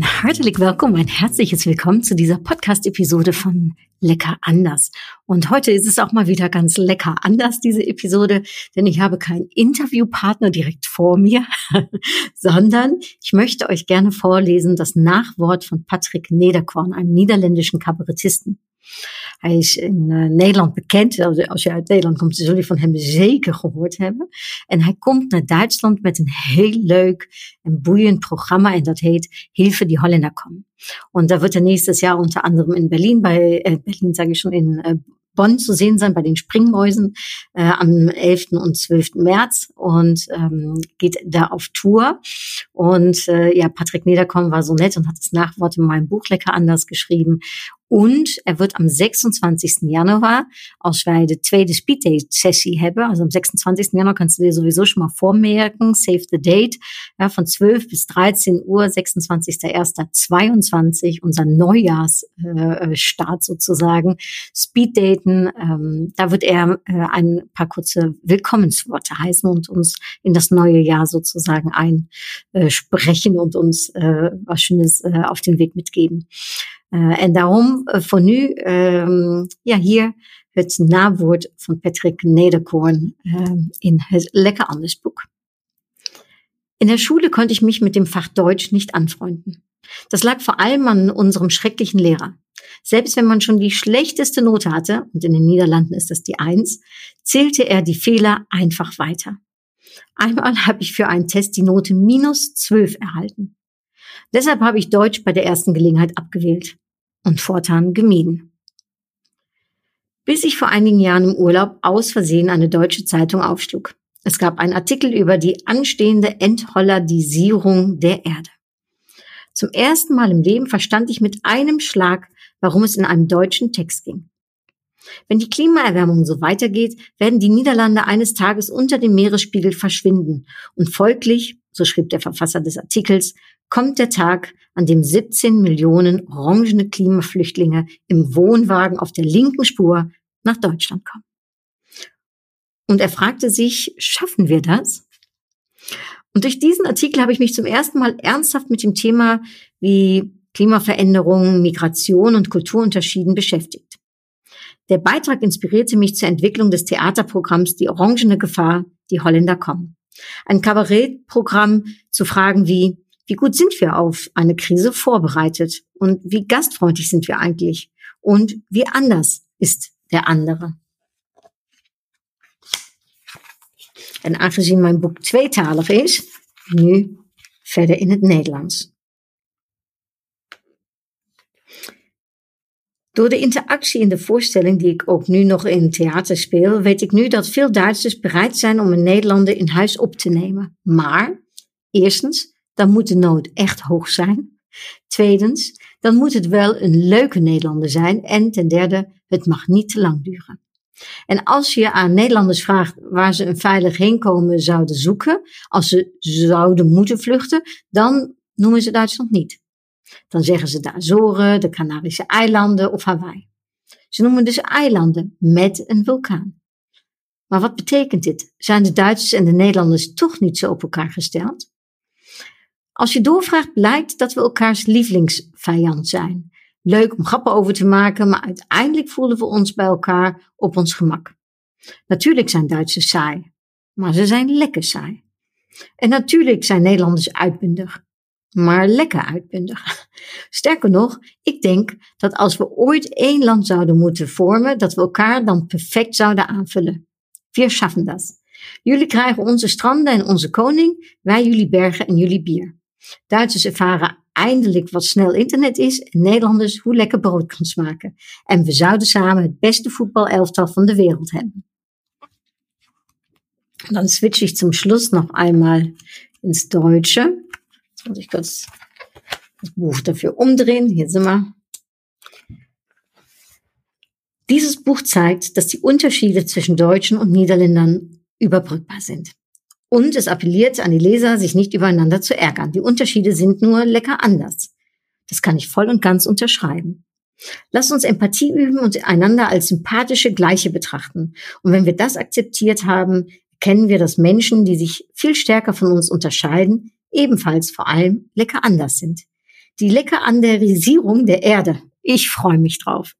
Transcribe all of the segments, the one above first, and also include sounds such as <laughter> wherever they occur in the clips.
Ein herzlich willkommen, ein herzliches Willkommen zu dieser Podcast-Episode von Lecker anders. Und heute ist es auch mal wieder ganz lecker anders, diese Episode, denn ich habe keinen Interviewpartner direkt vor mir, <laughs> sondern ich möchte euch gerne vorlesen das Nachwort von Patrick Nederkorn, einem niederländischen Kabarettisten. Hij is in uh, Nederland bekend. Als je uit Nederland komt, zul je van hem zeker gehoord hebben. En hij komt naar Duitsland met een heel leuk en boeiend programma. En dat heet Hilfe die Holländer kommen. Und da wird er nächstes Jahr unter anderem in Berlin bei, äh, Berlin sage ich schon, in äh, Bonn zu sehen sein bei den Springmäusen äh, am 11. und 12. März und ähm, geht da auf Tour. Und äh, ja, Patrick Niederkorn war so nett und hat das Nachwort in meinem Buch lecker anders geschrieben. Und er wird am 26. Januar, als wij de tweede speeddate-sessie hebben, also am 26. Januar kannst du dir sowieso schon mal vormerken, save the date, ja, von 12 bis 13 Uhr, 26.01.22, unser Neujahrsstart äh, sozusagen, Speeddaten, ähm, da wird er äh, ein paar kurze Willkommensworte heißen und uns in das neue Jahr sozusagen einsprechen und uns äh, was Schönes äh, auf den Weg mitgeben. Uh, en daarom uh, voor nu, um, ja, hier het nawoord van Patrick Nederkorn uh, in het Lecker anders Buch. In der Schule konnte ich mich mit dem Fach Deutsch nicht anfreunden. Das lag vor allem an unserem schrecklichen Lehrer. Selbst wenn man schon die schlechteste Note hatte, und in den Niederlanden ist das die Eins, zählte er die Fehler einfach weiter. Einmal <laughs> habe ich für einen Test die Note minus zwölf erhalten. Deshalb habe ich Deutsch bei der ersten Gelegenheit abgewählt und fortan gemieden. Bis ich vor einigen Jahren im Urlaub aus Versehen eine deutsche Zeitung aufschlug. Es gab einen Artikel über die anstehende Enthollandisierung der Erde. Zum ersten Mal im Leben verstand ich mit einem Schlag, warum es in einem deutschen Text ging. Wenn die Klimaerwärmung so weitergeht, werden die Niederlande eines Tages unter dem Meeresspiegel verschwinden und folglich, so schrieb der Verfasser des Artikels, kommt der Tag, an dem 17 Millionen orangene Klimaflüchtlinge im Wohnwagen auf der linken Spur nach Deutschland kommen. Und er fragte sich, schaffen wir das? Und durch diesen Artikel habe ich mich zum ersten Mal ernsthaft mit dem Thema wie Klimaveränderung, Migration und Kulturunterschieden beschäftigt. Der Beitrag inspirierte mich zur Entwicklung des Theaterprogramms Die Orangene Gefahr, die Holländer kommen. Ein Kabarettprogramm zu Fragen wie, wie gut sind wir auf eine Krise vorbereitet? Und wie gastfreundlich sind wir eigentlich? Und wie anders ist der andere? En aangezien mijn boek tweetalig is, nu verder in het Nederlands. Door de interactie in de voorstelling, die ik ook nu nog in theater speel, weet ik nu dat veel Duitsers bereid zijn om een Nederlander in huis op te nemen. Maar, eerstens, dan moet de nood echt hoog zijn. Tweedens, dan moet het wel een leuke Nederlander zijn. En ten derde, het mag niet te lang duren. En als je aan Nederlanders vraagt waar ze een veilig heenkomen zouden zoeken, als ze zouden moeten vluchten, dan noemen ze Duitsland niet. Dan zeggen ze de Azoren, de Canarische eilanden of Hawaii. Ze noemen dus eilanden met een vulkaan. Maar wat betekent dit? Zijn de Duitsers en de Nederlanders toch niet zo op elkaar gesteld? Als je doorvraagt, blijkt dat we elkaars lievelingsvijand zijn. Leuk om grappen over te maken, maar uiteindelijk voelen we ons bij elkaar op ons gemak. Natuurlijk zijn Duitsers saai, maar ze zijn lekker saai. En natuurlijk zijn Nederlanders uitbundig, maar lekker uitbundig. <laughs> Sterker nog, ik denk dat als we ooit één land zouden moeten vormen, dat we elkaar dan perfect zouden aanvullen. Wir schaffen das. Jullie krijgen onze stranden en onze koning, wij jullie bergen en jullie bier. Duitsers ervaren eindelijk wat snel internet is en Nederlanders hoe lekker brood kan smaken. En we zouden samen het beste voetbalelftal van de wereld hebben. Dan switch ich zum Schluss noch einmal ins Deutsche. Jetzt muss ich kurz das Buch dafür umdrehen. Hier sind wir. Dieses Buch zeigt, dass die Unterschiede zwischen Deutschen und Niederländern überbrückbar sind. Und es appelliert an die Leser, sich nicht übereinander zu ärgern. Die Unterschiede sind nur lecker anders. Das kann ich voll und ganz unterschreiben. Lass uns Empathie üben und einander als sympathische Gleiche betrachten. Und wenn wir das akzeptiert haben, kennen wir, dass Menschen, die sich viel stärker von uns unterscheiden, ebenfalls vor allem lecker anders sind. Die lecker Anderisierung der Erde. Ich freue mich drauf.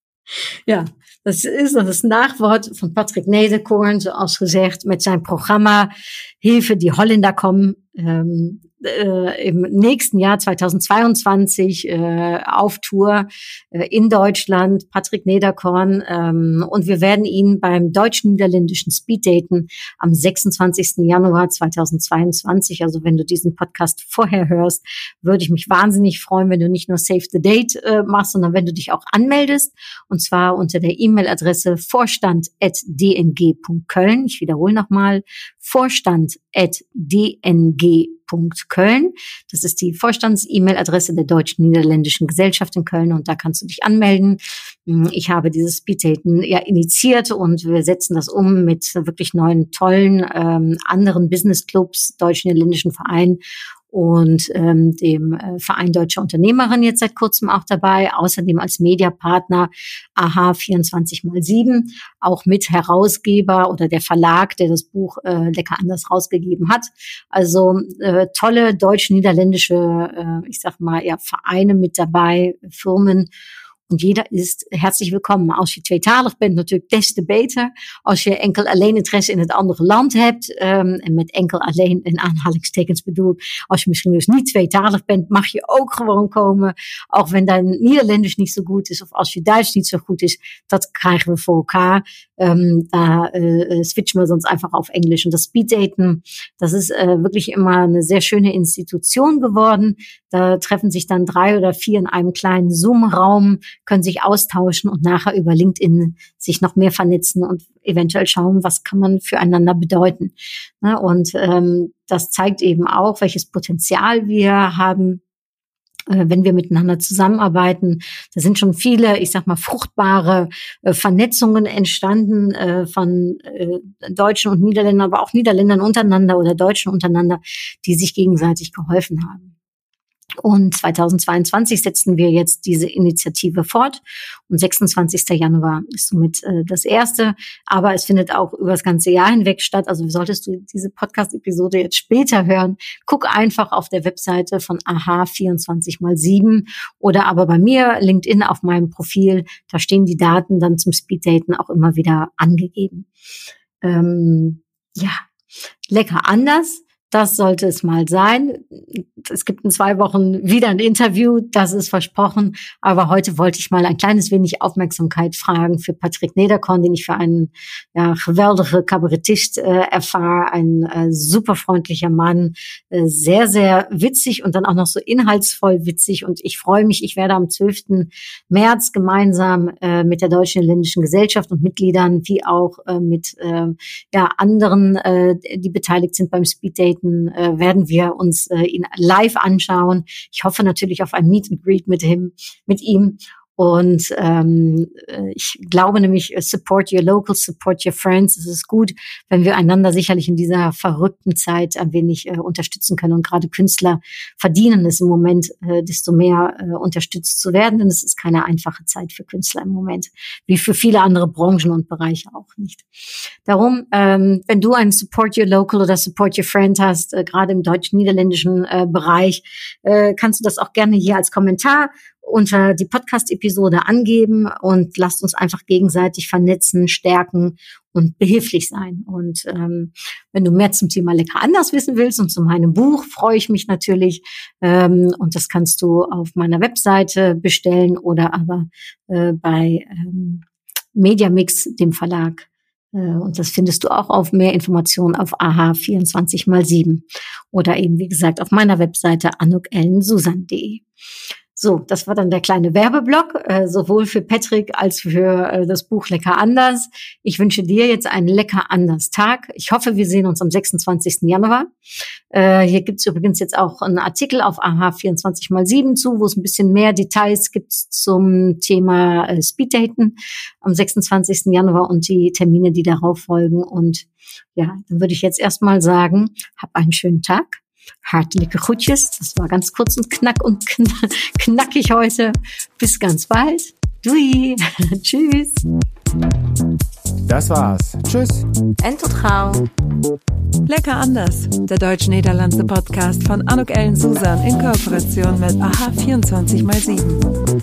<laughs> ja, das is das Nachwort von Patrick Nederkorn, zoals gezegd, met zijn programma Hilfe die Holländer kommen. Ähm, äh, im nächsten Jahr 2022 äh, auf Tour äh, in Deutschland, Patrick Nederkorn. Ähm, und wir werden ihn beim deutsch-niederländischen Speeddaten am 26. Januar 2022, also wenn du diesen Podcast vorher hörst, würde ich mich wahnsinnig freuen, wenn du nicht nur Save the Date äh, machst, sondern wenn du dich auch anmeldest. Und zwar unter der E-Mail-Adresse vorstand.dng.köln. Ich wiederhole nochmal, vorstand.dng.köln Köln. Das ist die Vorstands-E-Mail-Adresse der Deutsch-Niederländischen Gesellschaft in Köln und da kannst du dich anmelden. Hm, ich habe dieses Speeddaten ja initiiert und wir setzen das um mit wirklich neuen, tollen ähm, anderen Business-Clubs, deutsch-niederländischen Vereinen und ähm, dem äh, Verein Deutsche Unternehmerin jetzt seit kurzem auch dabei. Außerdem als Mediapartner AHA 24 mal 7, auch mit Herausgeber oder der Verlag, der das Buch äh, Lecker anders rausgegeben hat. Also äh, tolle deutsch-niederländische, äh, ich sag mal, ja, Vereine mit dabei, Firmen Und jeder is herzlich willkommen. Als je tweetalig bent, natuurlijk des te beter. Als je enkel alleen interesse in het andere land hebt, um, en met enkel alleen in aanhalingstekens bedoel, als je misschien dus niet tweetalig bent, mag je ook gewoon komen. Ook wenn dein Niederländisch niet zo goed is, of als je Duits niet zo goed is, dat krijgen we voor elkaar. Um, da uh, switchen wir sonst einfach auf Englisch. Und das Speeddaten, das ist uh, wirklich immer eine sehr schöne Institution geworden. Da treffen sich dann drei oder vier in einem kleinen Zoom-Raum, können sich austauschen und nachher über LinkedIn sich noch mehr vernetzen und eventuell schauen, was kann man füreinander bedeuten. Ne, und ähm, das zeigt eben auch, welches Potenzial wir haben, äh, wenn wir miteinander zusammenarbeiten. Da sind schon viele, ich sag mal, fruchtbare äh, Vernetzungen entstanden äh, von Deutschen und Niederländern, aber auch Niederländern untereinander oder Deutschen untereinander, die sich gegenseitig geholfen haben. Und 2022 setzen wir jetzt diese Initiative fort. Und 26. Januar ist somit äh, das erste. Aber es findet auch über das ganze Jahr hinweg statt. Also solltest du diese Podcast-Episode jetzt später hören, guck einfach auf der Webseite von AHA 24 mal 7 oder aber bei mir LinkedIn auf meinem Profil. Da stehen die Daten dann zum Speeddaten auch immer wieder angegeben. Ähm, ja, lecker anders. Das sollte es mal sein. Es gibt in zwei Wochen wieder ein Interview, das ist versprochen. Aber heute wollte ich mal ein kleines wenig Aufmerksamkeit fragen für Patrick Nederkorn, den ich für einen ja, geweldige Kabarettist äh, erfahre. Ein äh, super freundlicher Mann, äh, sehr, sehr witzig und dann auch noch so inhaltsvoll witzig. Und ich freue mich, ich werde am 12. März gemeinsam äh, mit der Deutschen Ländischen Gesellschaft und Mitgliedern wie auch äh, mit äh, ja, anderen, äh, die beteiligt sind beim Speed Date Auftreten äh, werden wir uns äh, ihn live anschauen. Ich hoffe natürlich auf ein Meet and Greet mit ihm, mit ihm und ähm, äh, ich glaube nämlich, äh, support your local, support your friends. Es ist gut, wenn wir einander sicherlich in dieser verrückten Zeit ein wenig äh, unterstützen können. Und gerade Künstler verdienen es im Moment, äh, desto mehr äh, unterstützt zu werden. Denn es ist keine einfache Zeit für Künstler im Moment, wie für viele andere Branchen und Bereiche auch nicht. Darum, ähm, wenn du einen Support Your Local oder Support Your Friend hast, äh, gerade im deutsch-niederländischen äh, Bereich, äh, kannst du das auch gerne hier als Kommentar unter die Podcast-Episode angeben und lasst uns einfach gegenseitig vernetzen, stärken und behilflich sein. Und ähm, wenn du mehr zum Thema Lecker anders wissen willst und zu meinem Buch, freue ich mich natürlich. Ähm, und das kannst du auf meiner Webseite bestellen oder aber äh, bei ähm, Mediamix, dem Verlag. Äh, und das findest du auch auf mehr Informationen auf AHA 24 mal 7 oder eben, wie gesagt, auf meiner Webseite anukellensusan.de. So, das war dann der kleine Werbeblock, äh, sowohl für Patrick als für äh, das Buch Lecker anders. Ich wünsche dir jetzt einen lecker anders Tag. Ich hoffe, wir sehen uns am 26. Januar. Äh, hier gibt's übrigens jetzt auch einen Artikel auf AH 24 mal 7 zu, wo es ein bisschen mehr Details gibt zum Thema äh, Speeddaten am 26. Januar und die Termine, die darauf folgen. Und ja, dann würde ich jetzt erstmal sagen, hab einen schönen Tag hartliche Kutjes. Das war ganz kurz und knack und knackig heute. Bis ganz bald. Dui. <laughs> Tschüss. Das war's. Tschüss. Entotrau. Lecker anders. Der deutsch-niederlandse Podcast von Anuk Ellen Susan in Kooperation mit AHA 24x7.